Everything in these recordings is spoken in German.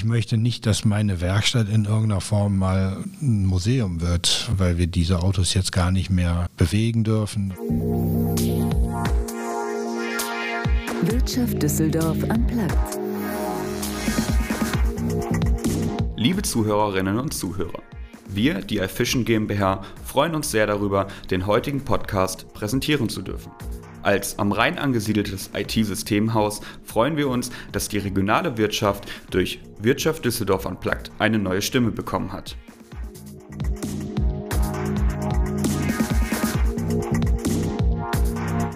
ich möchte nicht, dass meine Werkstatt in irgendeiner Form mal ein Museum wird, weil wir diese Autos jetzt gar nicht mehr bewegen dürfen. Wirtschaft Düsseldorf am Platz. Liebe Zuhörerinnen und Zuhörer, wir, die iFishing GmbH, freuen uns sehr darüber, den heutigen Podcast präsentieren zu dürfen. Als am Rhein angesiedeltes IT-Systemhaus freuen wir uns, dass die regionale Wirtschaft durch Wirtschaft Düsseldorf Unplugged eine neue Stimme bekommen hat.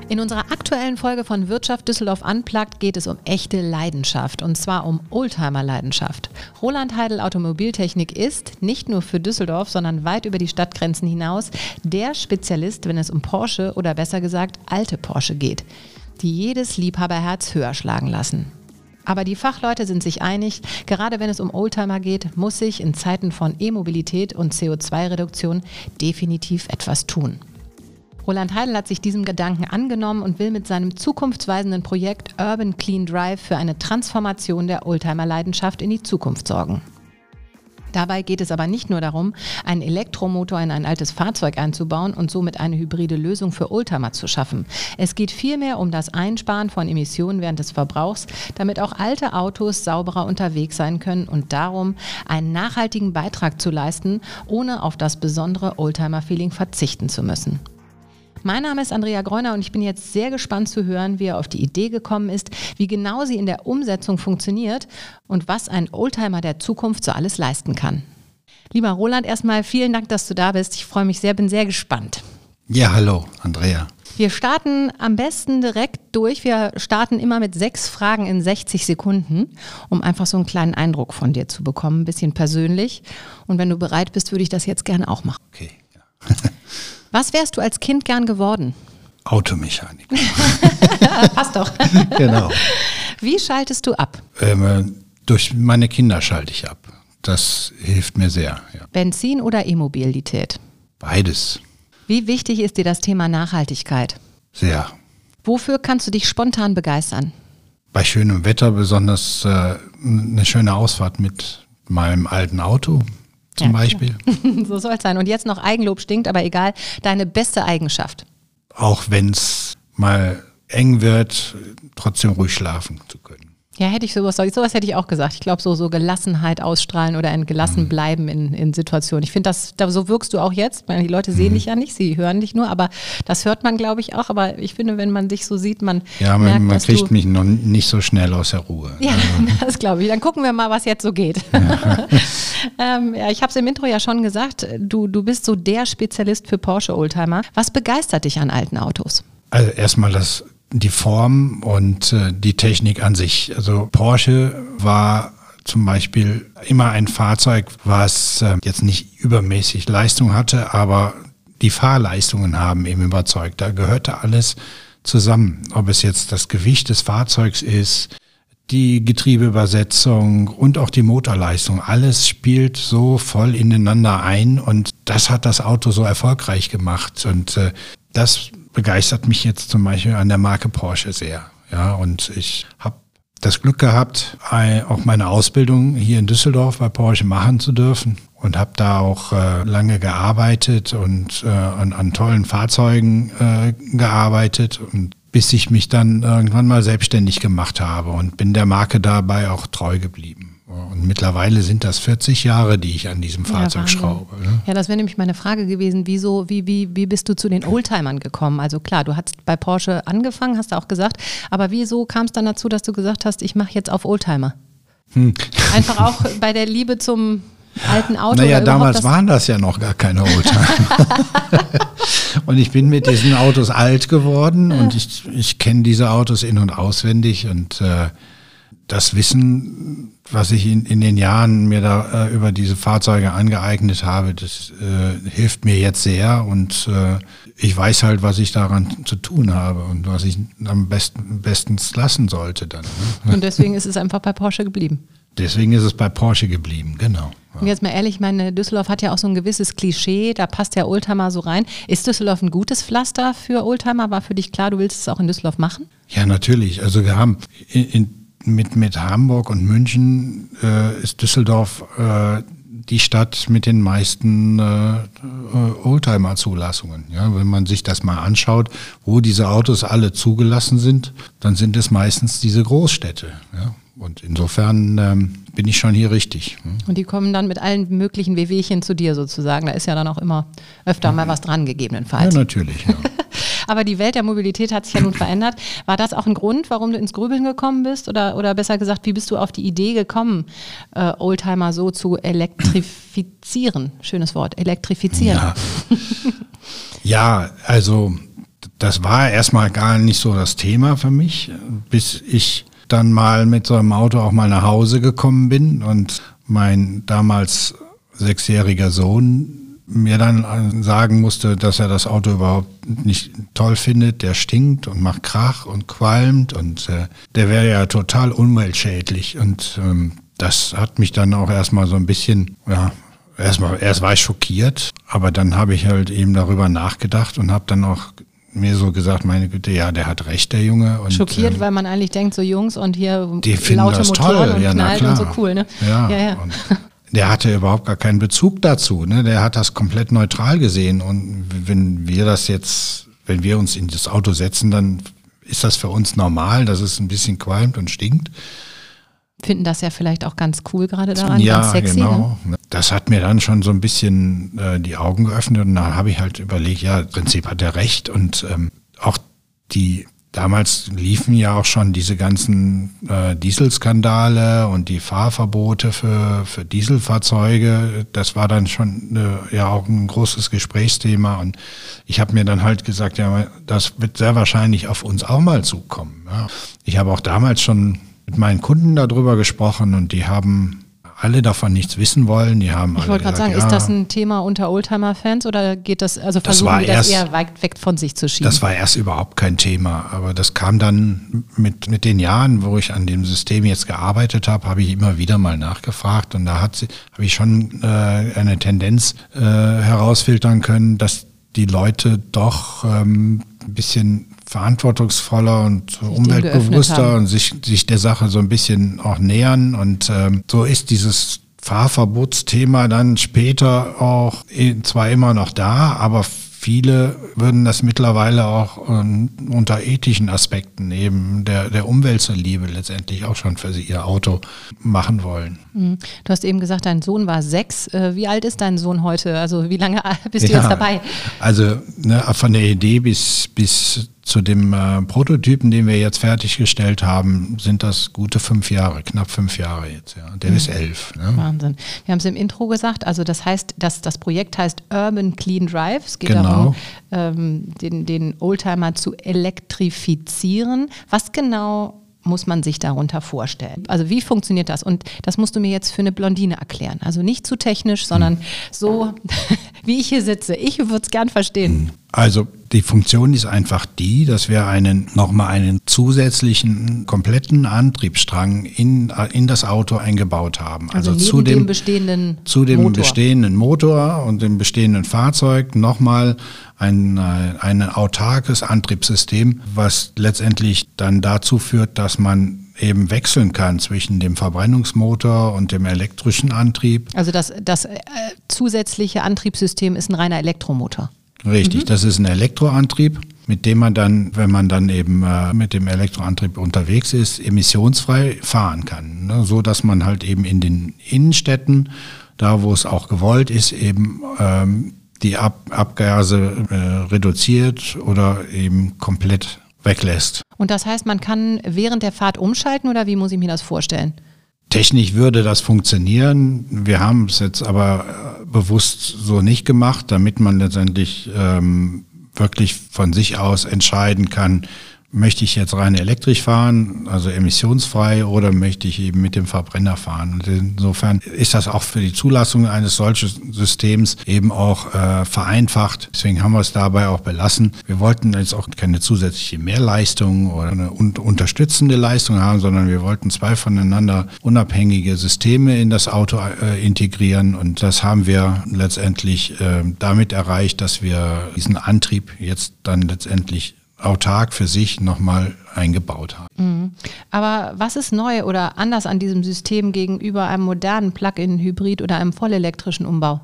In unserer aktuellen Folge von Wirtschaft Düsseldorf Unplugged geht es um echte Leidenschaft und zwar um Oldtimer-Leidenschaft. Roland Heidel Automobiltechnik ist nicht nur für Düsseldorf, sondern weit über die Stadtgrenzen hinaus der Spezialist, wenn es um Porsche oder besser gesagt alte Porsche geht, die jedes Liebhaberherz höher schlagen lassen. Aber die Fachleute sind sich einig, gerade wenn es um Oldtimer geht, muss sich in Zeiten von E-Mobilität und CO2-Reduktion definitiv etwas tun. Roland Heidel hat sich diesem Gedanken angenommen und will mit seinem zukunftsweisenden Projekt Urban Clean Drive für eine Transformation der Oldtimer-Leidenschaft in die Zukunft sorgen. Dabei geht es aber nicht nur darum, einen Elektromotor in ein altes Fahrzeug einzubauen und somit eine hybride Lösung für Oldtimer zu schaffen. Es geht vielmehr um das Einsparen von Emissionen während des Verbrauchs, damit auch alte Autos sauberer unterwegs sein können und darum, einen nachhaltigen Beitrag zu leisten, ohne auf das besondere Oldtimer-Feeling verzichten zu müssen. Mein Name ist Andrea Greuner und ich bin jetzt sehr gespannt zu hören, wie er auf die Idee gekommen ist, wie genau sie in der Umsetzung funktioniert und was ein Oldtimer der Zukunft so alles leisten kann. Lieber Roland, erstmal vielen Dank, dass du da bist. Ich freue mich sehr, bin sehr gespannt. Ja, hallo, Andrea. Wir starten am besten direkt durch. Wir starten immer mit sechs Fragen in 60 Sekunden, um einfach so einen kleinen Eindruck von dir zu bekommen, ein bisschen persönlich. Und wenn du bereit bist, würde ich das jetzt gerne auch machen. Okay. Ja. Was wärst du als Kind gern geworden? Automechaniker. Passt doch. genau. Wie schaltest du ab? Ähm, durch meine Kinder schalte ich ab. Das hilft mir sehr. Ja. Benzin oder E-Mobilität? Beides. Wie wichtig ist dir das Thema Nachhaltigkeit? Sehr. Wofür kannst du dich spontan begeistern? Bei schönem Wetter besonders äh, eine schöne Ausfahrt mit meinem alten Auto zum ja, Beispiel. so soll es sein. Und jetzt noch Eigenlob stinkt, aber egal, deine beste Eigenschaft. Auch wenn es mal eng wird, trotzdem ruhig schlafen zu können. Ja, hätte ich sowas, sowas hätte ich auch gesagt. Ich glaube, so, so Gelassenheit ausstrahlen oder ein gelassen mhm. bleiben in, in Situationen. Ich finde, das, da, so wirkst du auch jetzt. Die Leute sehen mhm. dich ja nicht, sie hören dich nur, aber das hört man, glaube ich, auch. Aber ich finde, wenn man dich so sieht, man. Ja, man, merkt, man kriegt mich noch nicht so schnell aus der Ruhe. Ja, also. das glaube ich. Dann gucken wir mal, was jetzt so geht. Ja, ähm, ja ich habe es im Intro ja schon gesagt, du, du bist so der Spezialist für Porsche Oldtimer. Was begeistert dich an alten Autos? Also erstmal das die Form und äh, die Technik an sich. Also Porsche war zum Beispiel immer ein Fahrzeug, was äh, jetzt nicht übermäßig Leistung hatte, aber die Fahrleistungen haben eben überzeugt. Da gehörte alles zusammen. Ob es jetzt das Gewicht des Fahrzeugs ist, die Getriebeübersetzung und auch die Motorleistung. Alles spielt so voll ineinander ein und das hat das Auto so erfolgreich gemacht. Und äh, das begeistert mich jetzt zum Beispiel an der Marke Porsche sehr. Ja, und ich habe das Glück gehabt, auch meine Ausbildung hier in Düsseldorf bei Porsche machen zu dürfen und habe da auch äh, lange gearbeitet und äh, an, an, tollen Fahrzeugen äh, gearbeitet und bis ich mich dann irgendwann mal selbstständig gemacht habe und bin der Marke dabei auch treu geblieben. Und mittlerweile sind das 40 Jahre, die ich an diesem Fahrzeug ja, schraube. Ne? Ja, das wäre nämlich meine Frage gewesen. Wieso, wie, wie, wie bist du zu den Oldtimern gekommen? Also klar, du hast bei Porsche angefangen, hast du auch gesagt. Aber wieso kam es dann dazu, dass du gesagt hast, ich mache jetzt auf Oldtimer? Hm. Einfach auch bei der Liebe zum alten Auto? Naja, damals das waren das ja noch gar keine Oldtimer. und ich bin mit diesen Autos alt geworden und ich, ich kenne diese Autos in- und auswendig und äh, das Wissen, was ich in, in den Jahren mir da äh, über diese Fahrzeuge angeeignet habe, das äh, hilft mir jetzt sehr und äh, ich weiß halt, was ich daran zu tun habe und was ich am besten bestens lassen sollte dann. Ne? Und deswegen ist es einfach bei Porsche geblieben. Deswegen ist es bei Porsche geblieben, genau. Ja. Und jetzt mal ehrlich, ich meine, Düsseldorf hat ja auch so ein gewisses Klischee, da passt der Oldtimer so rein. Ist Düsseldorf ein gutes Pflaster für Oldtimer? War für dich klar, du willst es auch in Düsseldorf machen? Ja, natürlich. Also wir haben in, in mit, mit Hamburg und München äh, ist Düsseldorf äh, die Stadt mit den meisten äh, Oldtimer-Zulassungen. Ja, wenn man sich das mal anschaut, wo diese Autos alle zugelassen sind, dann sind es meistens diese Großstädte. Ja. Und insofern ähm, bin ich schon hier richtig. Hm. Und die kommen dann mit allen möglichen Wehwehchen zu dir sozusagen. Da ist ja dann auch immer öfter mal was dran, gegebenenfalls. Ja, natürlich. Ja. Aber die Welt der Mobilität hat sich ja nun verändert. War das auch ein Grund, warum du ins Grübeln gekommen bist? Oder, oder besser gesagt, wie bist du auf die Idee gekommen, äh, Oldtimer so zu elektrifizieren? Schönes Wort, elektrifizieren. Ja, ja also das war erstmal gar nicht so das Thema für mich, bis ich dann mal mit so einem Auto auch mal nach Hause gekommen bin und mein damals sechsjähriger Sohn mir dann sagen musste, dass er das Auto überhaupt nicht toll findet. Der stinkt und macht Krach und qualmt und äh, der wäre ja total umweltschädlich. Und ähm, das hat mich dann auch erstmal so ein bisschen, ja, erstmal, erst war ich schockiert, aber dann habe ich halt eben darüber nachgedacht und habe dann auch mir so gesagt, meine Güte, ja, der hat recht, der Junge. Und, Schockiert, ähm, weil man eigentlich denkt, so Jungs und hier die laute das Motoren toll. und ja, knallt und so cool, ne? Ja, ja, ja. der hatte überhaupt gar keinen Bezug dazu. Ne? Der hat das komplett neutral gesehen. Und wenn wir das jetzt, wenn wir uns in das Auto setzen, dann ist das für uns normal, dass es ein bisschen qualmt und stinkt. Finden das ja vielleicht auch ganz cool gerade daran, ja, ganz sexy. Genau. Ne? Das hat mir dann schon so ein bisschen äh, die Augen geöffnet und da habe ich halt überlegt, ja, im Prinzip hat er recht und ähm, auch die Damals liefen ja auch schon diese ganzen äh, Dieselskandale und die Fahrverbote für, für Dieselfahrzeuge. Das war dann schon äh, ja auch ein großes Gesprächsthema. Und ich habe mir dann halt gesagt, ja, das wird sehr wahrscheinlich auf uns auch mal zukommen. Ja. Ich habe auch damals schon mit meinen Kunden darüber gesprochen und die haben alle davon nichts wissen wollen. Die haben ich wollte gerade sagen, ja, ist das ein Thema unter Oldtimer-Fans oder geht das, also versuchen das die das eher weit weg von sich zu schieben? Das war erst überhaupt kein Thema, aber das kam dann mit, mit den Jahren, wo ich an dem System jetzt gearbeitet habe, habe ich immer wieder mal nachgefragt und da habe ich schon äh, eine Tendenz äh, herausfiltern können, dass die Leute doch ähm, ein bisschen verantwortungsvoller und umweltbewusster und sich, sich der Sache so ein bisschen auch nähern. Und ähm, so ist dieses Fahrverbotsthema dann später auch zwar immer noch da, aber viele würden das mittlerweile auch ähm, unter ethischen Aspekten eben der, der Umwelt zur Liebe letztendlich auch schon für sie ihr Auto machen wollen. Mhm. Du hast eben gesagt, dein Sohn war sechs. Äh, wie alt ist dein Sohn heute? Also wie lange bist du ja, jetzt dabei? Also ne, von der Idee bis, bis zu dem äh, Prototypen, den wir jetzt fertiggestellt haben, sind das gute fünf Jahre, knapp fünf Jahre jetzt. Ja. Der mhm. ist elf. Ne? Wahnsinn. Wir haben es im Intro gesagt, also das heißt, dass das Projekt heißt Urban Clean Drive. Es geht genau. darum, ähm, den, den Oldtimer zu elektrifizieren. Was genau muss man sich darunter vorstellen? Also wie funktioniert das? Und das musst du mir jetzt für eine Blondine erklären. Also nicht zu technisch, sondern hm. so, wie ich hier sitze. Ich würde es gern verstehen. Hm. Also die Funktion ist einfach die, dass wir einen nochmal einen zusätzlichen kompletten Antriebsstrang in, in das Auto eingebaut haben. Also, also zu dem, dem, bestehenden zu dem Motor. bestehenden Motor und dem bestehenden Fahrzeug nochmal ein, ein autarkes Antriebssystem, was letztendlich dann dazu führt, dass man eben wechseln kann zwischen dem Verbrennungsmotor und dem elektrischen Antrieb. Also das, das äh, zusätzliche Antriebssystem ist ein reiner Elektromotor. Richtig, mhm. das ist ein Elektroantrieb, mit dem man dann, wenn man dann eben äh, mit dem Elektroantrieb unterwegs ist, emissionsfrei fahren kann. Ne? So dass man halt eben in den Innenstädten, da wo es auch gewollt ist, eben ähm, die Ab Abgase äh, reduziert oder eben komplett weglässt. Und das heißt, man kann während der Fahrt umschalten oder wie muss ich mir das vorstellen? Technisch würde das funktionieren. Wir haben es jetzt aber äh, bewusst so nicht gemacht, damit man letztendlich ähm, wirklich von sich aus entscheiden kann, möchte ich jetzt rein elektrisch fahren, also emissionsfrei, oder möchte ich eben mit dem Verbrenner fahren? Und insofern ist das auch für die Zulassung eines solchen Systems eben auch äh, vereinfacht. Deswegen haben wir es dabei auch belassen. Wir wollten jetzt auch keine zusätzliche Mehrleistung oder eine un unterstützende Leistung haben, sondern wir wollten zwei voneinander unabhängige Systeme in das Auto äh, integrieren. Und das haben wir letztendlich äh, damit erreicht, dass wir diesen Antrieb jetzt dann letztendlich autark für sich nochmal eingebaut haben. Mhm. Aber was ist neu oder anders an diesem System gegenüber einem modernen Plug-in-Hybrid oder einem vollelektrischen Umbau?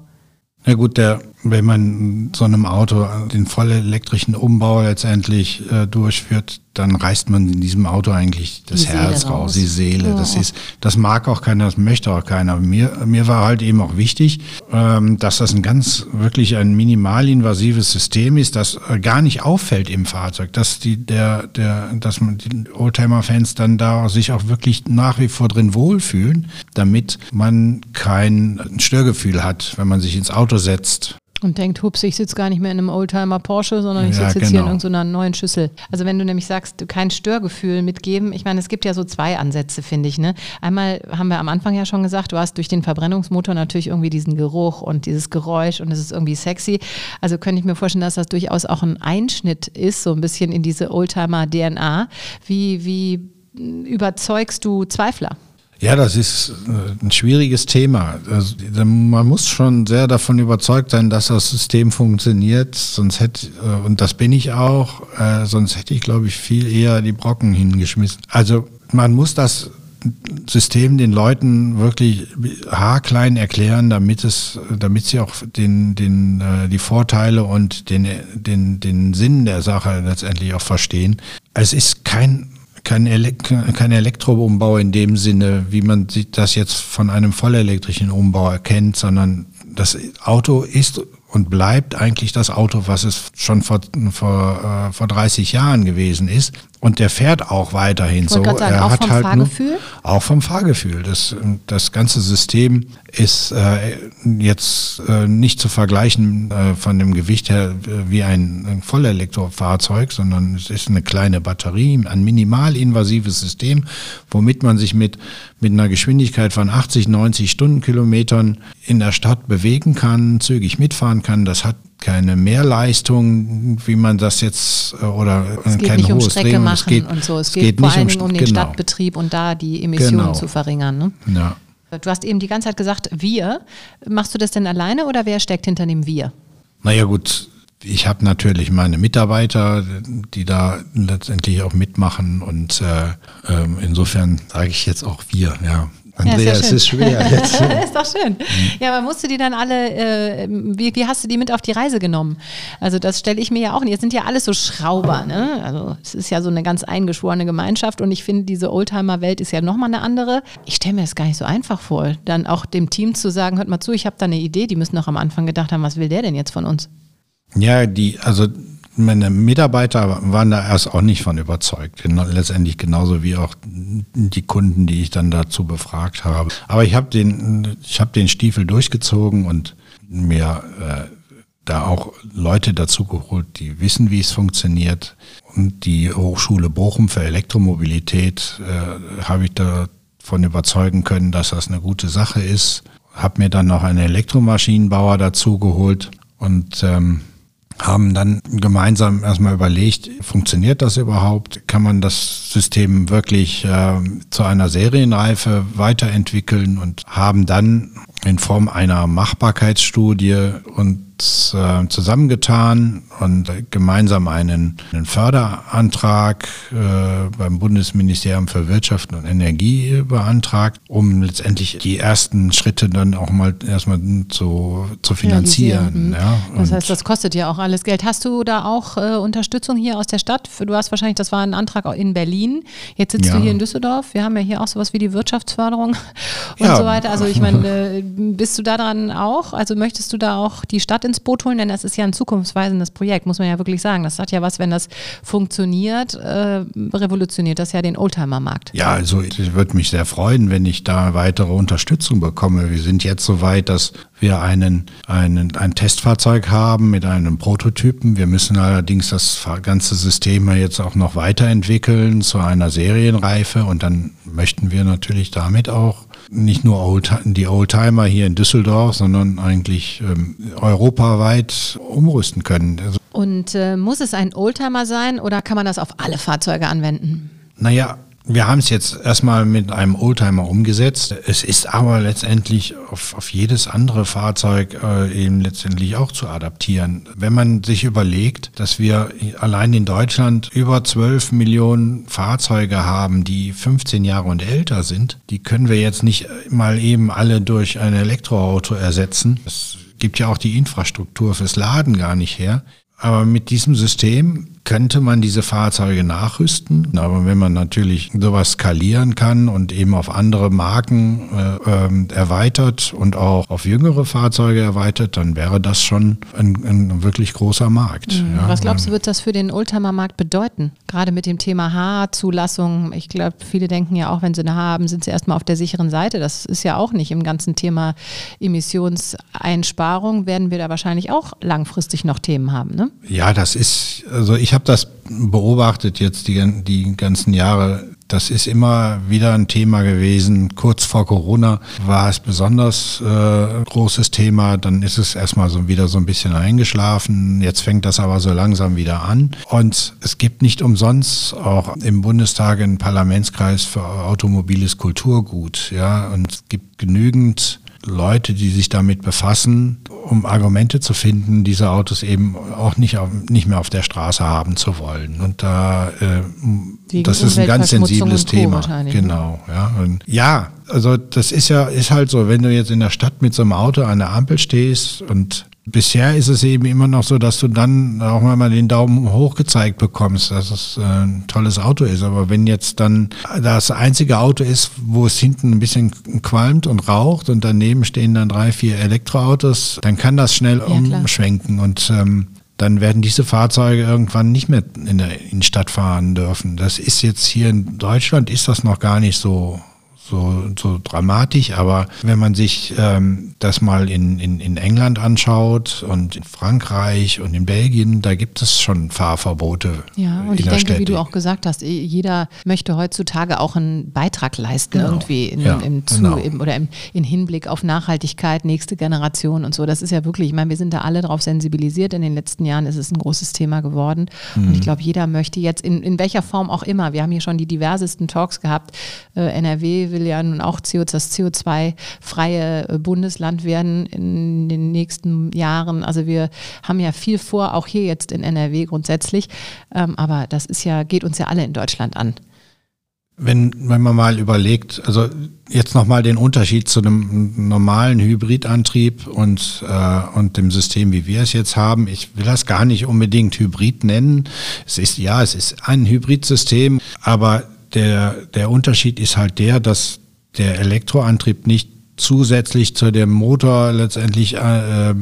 Na gut, der, wenn man so einem Auto den vollelektrischen Umbau letztendlich äh, durchführt, dann reißt man in diesem Auto eigentlich das Die Herz raus, raus. die Seele. Ja. Das ist, das mag auch keiner, das möchte auch keiner. Mir, mir war halt eben auch wichtig, ähm, dass das ein ganz wirklich ein minimalinvasives System ist, das äh, gar nicht auffällt im Fahrzeug, dass die, der, der, dass man die Oldtimer-Fans dann da sich auch wirklich nach wie vor drin wohlfühlen, damit man kein Störgefühl hat, wenn man sich ins Auto setzt. Und denkt, hups, ich sitze gar nicht mehr in einem Oldtimer Porsche, sondern ich Ja, sitze jetzt hier in genau. irgendeiner neuen Schüssel. Also wenn du nämlich sagst, du kein Störgefühl mitgeben, ich meine, es gibt ja so zwei Ansätze, finde ich. Ne? Einmal haben wir am Anfang ja schon gesagt, du hast durch den Verbrennungsmotor natürlich irgendwie diesen Geruch und dieses Geräusch und es ist irgendwie sexy. Also könnte ich mir vorstellen, dass das durchaus auch ein Einschnitt ist, so ein bisschen in diese Oldtimer-DNA. Wie, wie überzeugst du Zweifler? Ja, das ist äh, ein schwieriges Thema. Also, man muss schon sehr davon überzeugt sein, dass das System funktioniert. Sonst hätte, äh, und das bin ich auch, äh, sonst hätte ich, glaube ich, viel eher die Brocken hingeschmissen. Also man muss das System den Leuten wirklich haarklein erklären, damit es, damit sie auch den, den, die Vorteile und den, den, den Sinn der Sache letztendlich auch verstehen. Es ist kein kein, Elek kein Elektroumbau in dem Sinne, wie man das jetzt von einem vollelektrischen Umbau erkennt, sondern das Auto ist und bleibt eigentlich das Auto, was es schon vor, vor, äh, vor 30 Jahren gewesen ist. Und der fährt auch weiterhin so. sagen, auch vom Fahrgefühl? Nur, auch vom Fahrgefühl. Das, das ganze System ist äh, jetzt äh, nicht zu vergleichen äh, von dem Gewicht her äh, wie ein, ein Vollelektrofahrzeug, sondern es ist eine kleine Batterie, ein minimalinvasives System, womit man sich mit, mit einer Geschwindigkeit von 80, 90 Stundenkilometern in der Stadt bewegen kann, zügig mitfahren kann. Das hat keine Mehrleistung, wie man das jetzt äh, oder Es geht nicht um Strecke Drehmoment. machen Es geht, und so. Es, es geht, vor nicht allen um um den genau. Stadtbetrieb und da die Emissionen Genau. zu verringern. Ne? Ja. Du hast eben die ganze Zeit gesagt, wir. Machst du das denn alleine oder wer steckt hinter dem Wir? Naja gut, ich habe natürlich meine Mitarbeiter, die da letztendlich auch mitmachen und äh, ähm, insofern sage ich jetzt auch wir. Ja, Andrea, ist ja es ist schwer jetzt. ist doch schön. Ja, aber musst du die dann alle, äh, wie, wie hast du die mit auf die Reise genommen? Also das stelle ich mir ja auch nicht. Jetzt sind ja alles so Schrauber, ne? Also es ist ja so eine ganz eingeschworene Gemeinschaft und ich finde, diese Oldtimer-Welt ist ja nochmal eine andere. Ich stelle mir das gar nicht so einfach vor, dann auch dem Team zu sagen, hört mal zu, ich habe da eine Idee, die müssen doch am Anfang gedacht haben, was will der denn jetzt von uns? Ja, die, also meine Mitarbeiter waren da erst auch nicht von überzeugt. Letztendlich genauso wie auch die Kunden, die ich dann dazu befragt habe. Aber ich habe den, ich habe den Stiefel durchgezogen und mir äh, da auch Leute dazu geholt, die wissen, wie es funktioniert. Und die Hochschule Bochum für Elektromobilität äh, habe ich davon überzeugen können, dass das eine gute Sache ist. Habe mir dann noch einen Elektromaschinenbauer dazu geholt und ähm, haben dann gemeinsam erstmal überlegt, funktioniert das überhaupt? Kann man das System wirklich äh, zu einer Serienreife weiterentwickeln und haben dann in Form einer Machbarkeitsstudie uns äh, zusammengetan und gemeinsam einen, einen Förderantrag äh, beim Bundesministerium für Wirtschaft und Energie beantragt, um letztendlich die ersten Schritte dann auch mal erstmal zu, zu finanzieren. Realisieren. Ja, Das heißt, das kostet ja auch alles Geld. Hast du da auch äh, Unterstützung hier aus der Stadt? Du hast wahrscheinlich, das war ein Antrag in Berlin. Jetzt sitzt Ja. du hier in Düsseldorf. Wir haben ja hier auch sowas wie die Wirtschaftsförderung und Ja. so weiter. Also ich meine, äh, bist du da dran auch? Also möchtest du da auch die Stadt ins Boot holen? Denn das ist ja ein zukunftsweisendes Projekt, muss man ja wirklich sagen. Das hat ja was, wenn das funktioniert, äh, revolutioniert das ja den Oldtimer-Markt. Ja, also ich würde mich sehr freuen, wenn ich da weitere Unterstützung bekomme. Wir sind jetzt so weit, dass wir einen, einen, ein Testfahrzeug haben mit einem Prototypen. Wir müssen allerdings das ganze System jetzt auch noch weiterentwickeln zu einer Serienreife und dann möchten wir natürlich damit auch nicht nur Old, die Oldtimer hier in Düsseldorf, sondern eigentlich ähm, europaweit umrüsten können. Also, Und äh, muss es ein Oldtimer sein oder kann man das auf alle Fahrzeuge anwenden? naja, wir haben es jetzt erstmal mit einem Oldtimer umgesetzt. Es ist aber letztendlich auf, auf jedes andere Fahrzeug äh, eben letztendlich auch zu adaptieren. Wenn man sich überlegt, dass wir allein in Deutschland über 12 Millionen Fahrzeuge haben, die 15 Jahre und älter sind, die können wir jetzt nicht mal eben alle durch ein Elektroauto ersetzen. Es gibt ja auch die Infrastruktur fürs Laden gar nicht her. Aber mit diesem System könnte man diese Fahrzeuge nachrüsten. Aber wenn man natürlich sowas skalieren kann und eben auf andere Marken äh, äh, erweitert und auch auf jüngere Fahrzeuge erweitert, dann wäre das schon ein, ein wirklich großer Markt. Mhm. Ja. Was glaubst du, wird das für den Oldtimer-Markt bedeuten? Gerade mit dem Thema H-Zulassung. Ich glaube, viele denken ja auch, wenn sie eine H haben, sind sie erstmal auf der sicheren Seite. Das ist ja auch nicht im ganzen Thema Emissionseinsparung. Werden wir da wahrscheinlich auch langfristig noch Themen haben, ne? Ja, das ist, also ich habe das beobachtet jetzt die, die ganzen Jahre. Das ist immer wieder ein Thema gewesen. Kurz vor Corona war es besonders äh, großes Thema. Dann ist es erstmal so wieder so ein bisschen eingeschlafen. Jetzt fängt das aber so langsam wieder an. Und es gibt nicht umsonst auch im Bundestag einen Parlamentskreis für automobiles Kulturgut. Ja, und es gibt genügend Leute, die sich damit befassen, um Argumente zu finden, diese Autos eben auch nicht, auf, nicht mehr auf der Straße haben zu wollen. Und da, äh, das ist ein ganz sensibles Thema. Genau, ja. Und ja, also das ist ja, ist halt so, wenn du jetzt in der Stadt mit so einem Auto an der Ampel stehst und bisher ist es eben immer noch so, dass du dann auch mal den Daumen hoch gezeigt bekommst, dass es äh, ein tolles Auto ist. Aber wenn jetzt dann das einzige Auto ist, wo es hinten ein bisschen qualmt und raucht und daneben stehen dann drei, vier Elektroautos, dann kann das schnell ja, umschwenken und ähm, dann werden diese Fahrzeuge irgendwann nicht mehr in der Innenstadt fahren dürfen. Das ist jetzt hier in Deutschland ist das noch gar nicht so so, so dramatisch, aber wenn man sich ähm, das mal in, in, in England anschaut und in Frankreich und in Belgien, da gibt es schon Fahrverbote. Ja, und ich denke, Städte. wie du auch gesagt hast, jeder möchte heutzutage auch einen Beitrag leisten, genau. irgendwie in, ja, im Zu genau. im, oder im, in Hinblick auf Nachhaltigkeit, nächste Generation und so. Das ist ja wirklich, ich meine, wir sind da alle darauf sensibilisiert. In den letzten Jahren ist es ein großes Thema geworden. Mhm. Und ich glaube, jeder möchte jetzt in, in welcher Form auch immer, wir haben hier schon die diversesten Talks gehabt, äh, NRW will will ja nun auch CO, das CO2-freie äh, Bundesland werden in den nächsten Jahren. Also wir haben ja viel vor, auch hier jetzt in NRW grundsätzlich. Ähm, aber das ist ja, geht uns ja alle in Deutschland an. Wenn, wenn man mal überlegt, also jetzt nochmal den Unterschied zu einem normalen Hybridantrieb und, äh, und dem System, wie wir es jetzt haben. Ich will das gar nicht unbedingt Hybrid nennen. Es ist, ja, es ist ein Hybridsystem, aber der, der Unterschied ist halt der, dass der Elektroantrieb nicht zusätzlich zu dem Motor letztendlich äh,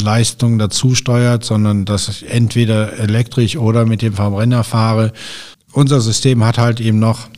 Leistung dazu steuert, sondern dass ich entweder elektrisch oder mit dem Verbrenner fahre. Unser System hat halt eben noch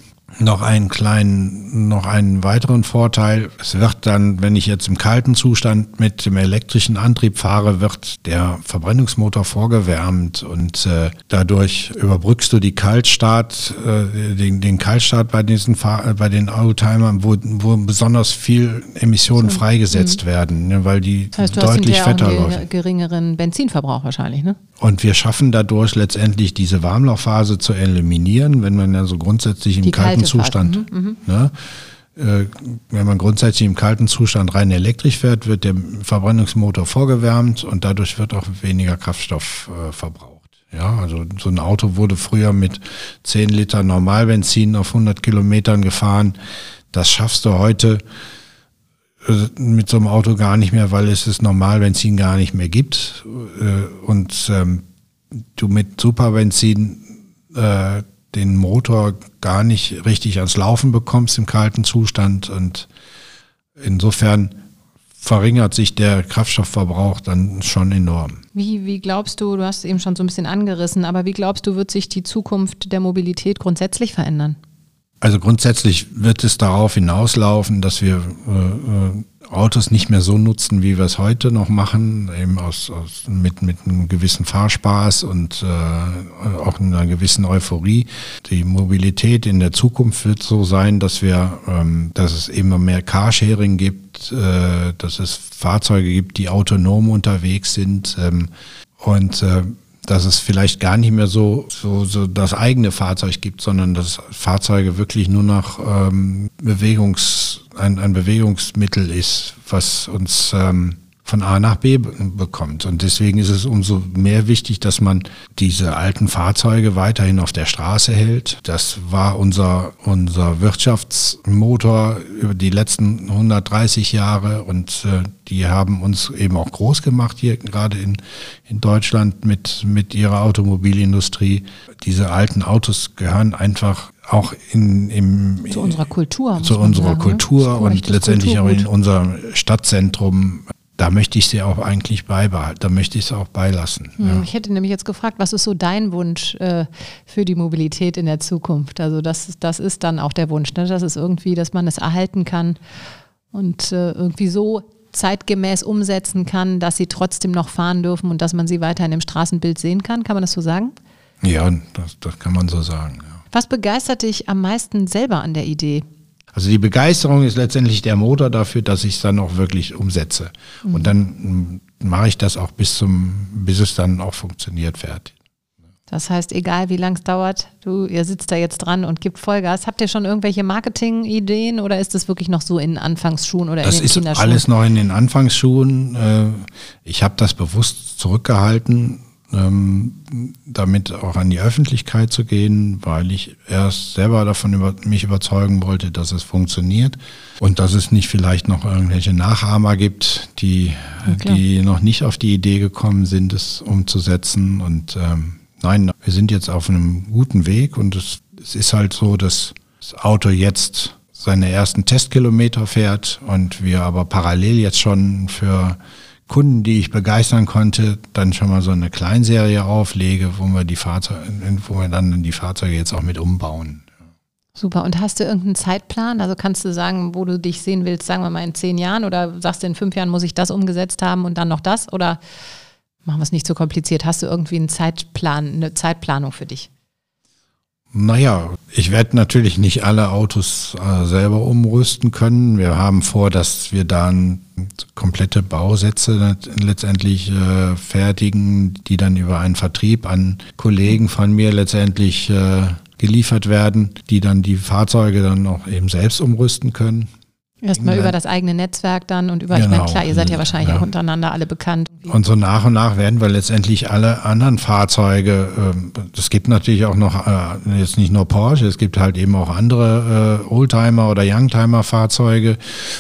noch einen kleinen, noch einen weiteren Vorteil. Es wird dann, wenn ich jetzt im kalten Zustand mit dem elektrischen Antrieb fahre, wird der Verbrennungsmotor vorgewärmt und äh, dadurch überbrückst du die Kaltstart, äh, den, den Kaltstart bei diesen Fahr bei den Oldtimern, wo, wo besonders viel Emissionen so, freigesetzt mh. werden, ne, weil die das heißt, du deutlich hast fetter laufen. geringeren Benzinverbrauch wahrscheinlich, ne? Und wir schaffen dadurch letztendlich diese Warmlaufphase zu eliminieren, wenn man ja so grundsätzlich im die kalten Zustand, mhm, ne, äh, wenn man grundsätzlich im kalten Zustand rein elektrisch fährt, wird der Verbrennungsmotor vorgewärmt und dadurch wird auch weniger Kraftstoff äh, verbraucht. Ja, also so ein Auto wurde früher mit 10 Liter Normalbenzin auf 100 Kilometern gefahren. Das schaffst du heute äh, mit so einem Auto gar nicht mehr, weil es das Normalbenzin gar nicht mehr gibt äh, und ähm, du mit Superbenzin äh, den Motor gar nicht richtig ans Laufen bekommst im kalten Zustand und insofern verringert sich der Kraftstoffverbrauch dann schon enorm. Wie, wie glaubst du, du hast es eben schon so ein bisschen angerissen, aber wie glaubst du, wird sich die Zukunft der Mobilität grundsätzlich verändern? Also grundsätzlich wird es darauf hinauslaufen, dass wir äh, äh, Autos nicht mehr so nutzen, wie wir es heute noch machen, eben aus, aus mit, mit einem gewissen Fahrspaß und äh, auch einer gewissen Euphorie. Die Mobilität in der Zukunft wird so sein, dass wir, ähm, dass es immer mehr Carsharing gibt, äh, dass es Fahrzeuge gibt, die autonom unterwegs sind ähm, und äh, dass es vielleicht gar nicht mehr so, so, so das eigene Fahrzeug gibt, sondern dass Fahrzeuge wirklich nur noch ähm, Bewegungs, ein, ein Bewegungsmittel ist, was uns ähm, von A nach B bekommt. Und deswegen ist es umso mehr wichtig, dass man diese alten Fahrzeuge weiterhin auf der Straße hält. Das war unser, unser Wirtschaftsmotor über die letzten 130 Jahre und äh, die haben uns eben auch groß gemacht hier gerade in, in Deutschland mit, mit ihrer Automobilindustrie. Diese alten Autos gehören einfach auch in, im, zu unserer Kultur. Zu unserer sagen, ne? Kultur ne? und letztendlich Kulturgut. auch in unserem Stadtzentrum da möchte ich sie auch eigentlich beibehalten, da möchte ich es auch beilassen. Hm, ja. Ich hätte nämlich jetzt gefragt, was ist so dein Wunsch äh, für die Mobilität in der Zukunft? Also das, das ist dann auch der Wunsch, ne? das ist irgendwie, dass man es erhalten kann und äh, irgendwie so zeitgemäß umsetzen kann, dass sie trotzdem noch fahren dürfen und dass man sie weiterhin im Straßenbild sehen kann. Kann man das so sagen? Ja, das, das kann man so sagen. Was begeistert dich am meisten selber an der Idee? Also die Begeisterung ist letztendlich der Motor dafür, dass ich es dann auch wirklich umsetze. Mhm. Und dann mm, mache ich das auch bis zum, bis es dann auch funktioniert fertig. Das heißt, egal wie lang es dauert, du, ihr sitzt da jetzt dran und gibt Vollgas. Habt ihr schon irgendwelche Marketing-Ideen oder ist das wirklich noch so in Anfangsschuhen oder das in den Kinderschuhen? Ist alles noch in den Anfangsschuhen. Äh, ich habe das bewusst zurückgehalten, damit auch an die Öffentlichkeit zu gehen, weil ich erst selber davon über, mich überzeugen wollte, dass es funktioniert und dass es nicht vielleicht noch irgendwelche Nachahmer gibt, die, ja, die noch nicht auf die Idee gekommen sind, es umzusetzen. Und ähm, nein, wir sind jetzt auf einem guten Weg und es, es ist halt so, dass das Auto jetzt seine ersten Testkilometer fährt und wir aber parallel jetzt schon für Kunden, die ich begeistern konnte, dann schon mal so eine Kleinserie auflege, wo wir die Fahrzeuge, wo wir dann die Fahrzeuge jetzt auch mit umbauen. Super. Und hast du irgendeinen Zeitplan? Also kannst du sagen, wo du dich sehen willst, sagen wir mal in zehn Jahren oder sagst du in fünf Jahren muss ich das umgesetzt haben und dann noch das? Oder machen wir es nicht so kompliziert? Hast du irgendwie einen Zeitplan, eine Zeitplanung für dich? Naja, ich werde natürlich nicht alle Autos äh, selber umrüsten können. Wir haben vor, dass wir dann komplette Bausätze letztendlich äh, fertigen, die dann über einen Vertrieb an Kollegen von mir letztendlich äh, geliefert werden, die dann die Fahrzeuge dann auch eben selbst umrüsten können. Erstmal über das eigene Netzwerk dann und über, genau. ich meine, klar, ihr seid ja wahrscheinlich ja. auch untereinander alle bekannt. Und so nach und nach werden wir letztendlich alle anderen Fahrzeuge, es ähm, gibt natürlich auch noch, äh, jetzt nicht nur Porsche, es gibt halt eben auch andere äh, Oldtimer oder Youngtimer-Fahrzeuge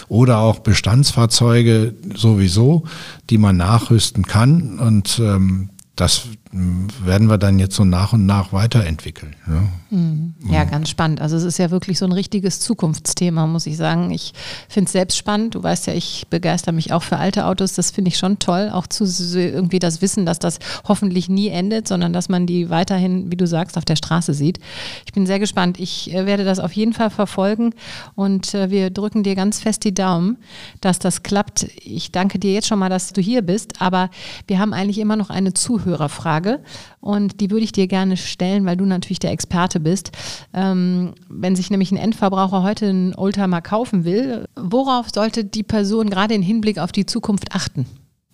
oder auch Bestandsfahrzeuge sowieso, die man nachrüsten kann und ähm, das werden wir dann jetzt so nach und nach weiterentwickeln. Ja. Mhm. ja, ganz spannend. Also es ist ja wirklich so ein richtiges Zukunftsthema, muss ich sagen. Ich finde es selbst spannend. Du weißt ja, ich begeister mich auch für alte Autos. Das finde ich schon toll. Auch zu irgendwie das Wissen, dass das hoffentlich nie endet, sondern dass man die weiterhin, wie du sagst, auf der Straße sieht. Ich bin sehr gespannt. Ich äh, werde das auf jeden Fall verfolgen und äh, wir drücken dir ganz fest die Daumen, dass das klappt. Ich danke dir jetzt schon mal, dass du hier bist, aber wir haben eigentlich immer noch eine Zuhörerfrage und die würde ich dir gerne stellen, weil du natürlich der Experte bist. Ähm, wenn sich nämlich ein Endverbraucher heute einen Oldtimer kaufen will, worauf sollte die Person gerade im Hinblick auf die Zukunft achten?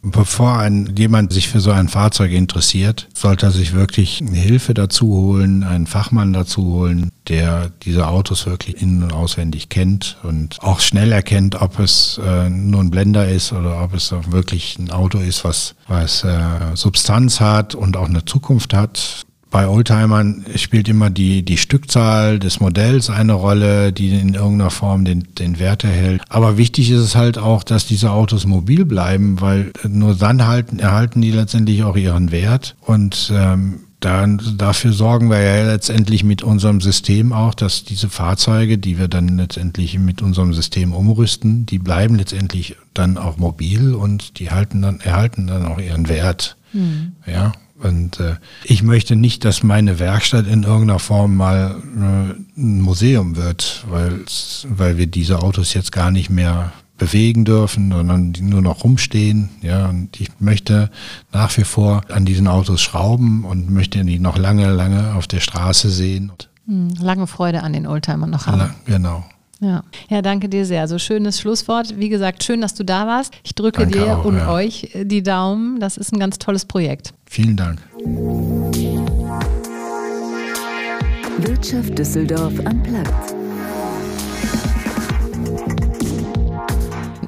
Bevor ein, jemand sich für so ein Fahrzeug interessiert, sollte er sich wirklich eine Hilfe dazu holen, einen Fachmann dazu holen, der diese Autos wirklich in- und auswendig kennt und auch schnell erkennt, ob es äh, nur ein Blender ist oder ob es wirklich ein Auto ist, was, was äh, Substanz hat und auch eine Zukunft hat bei Oldtimern spielt immer die, die Stückzahl des Modells eine Rolle, die in irgendeiner Form den, den Wert erhält. Aber wichtig ist es halt auch, dass diese Autos mobil bleiben, weil nur dann halten, erhalten die letztendlich auch ihren Wert. Und ähm, dann, dafür sorgen wir ja letztendlich mit unserem System auch, dass diese Fahrzeuge, die wir dann letztendlich mit unserem System umrüsten, die bleiben letztendlich dann auch mobil und die halten dann, erhalten dann auch ihren Wert. Mhm. Ja, und äh, ich möchte nicht, dass meine Werkstatt in irgendeiner Form mal äh, ein Museum wird, weil, weil wir diese Autos jetzt gar nicht mehr bewegen dürfen, sondern die nur noch rumstehen. Ja, und ich möchte nach wie vor an diesen Autos schrauben und möchte die noch lange, lange auf der Straße sehen. Hm, lange Freude an den Oldtimern noch haben. Genau. Ja. ja, danke dir sehr. So schönes Schlusswort. Wie gesagt, schön, dass du da warst. Ich drücke danke dir auch, und ja. euch die Daumen. Das ist ein ganz tolles Projekt. Vielen Dank. Wirtschaft Düsseldorf am Platz.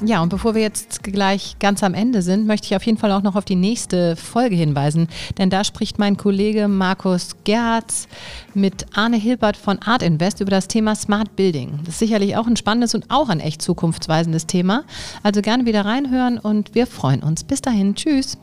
Ja, und bevor wir jetzt gleich ganz am Ende sind, möchte ich auf jeden Fall auch noch auf die nächste Folge hinweisen. Denn da spricht mein Kollege Markus Gerz mit Arne Hilbert von Art Invest über das Thema Smart Building. Das ist sicherlich auch ein spannendes und auch ein echt zukunftsweisendes Thema. Also gerne wieder reinhören und wir freuen uns. Bis dahin. Tschüss.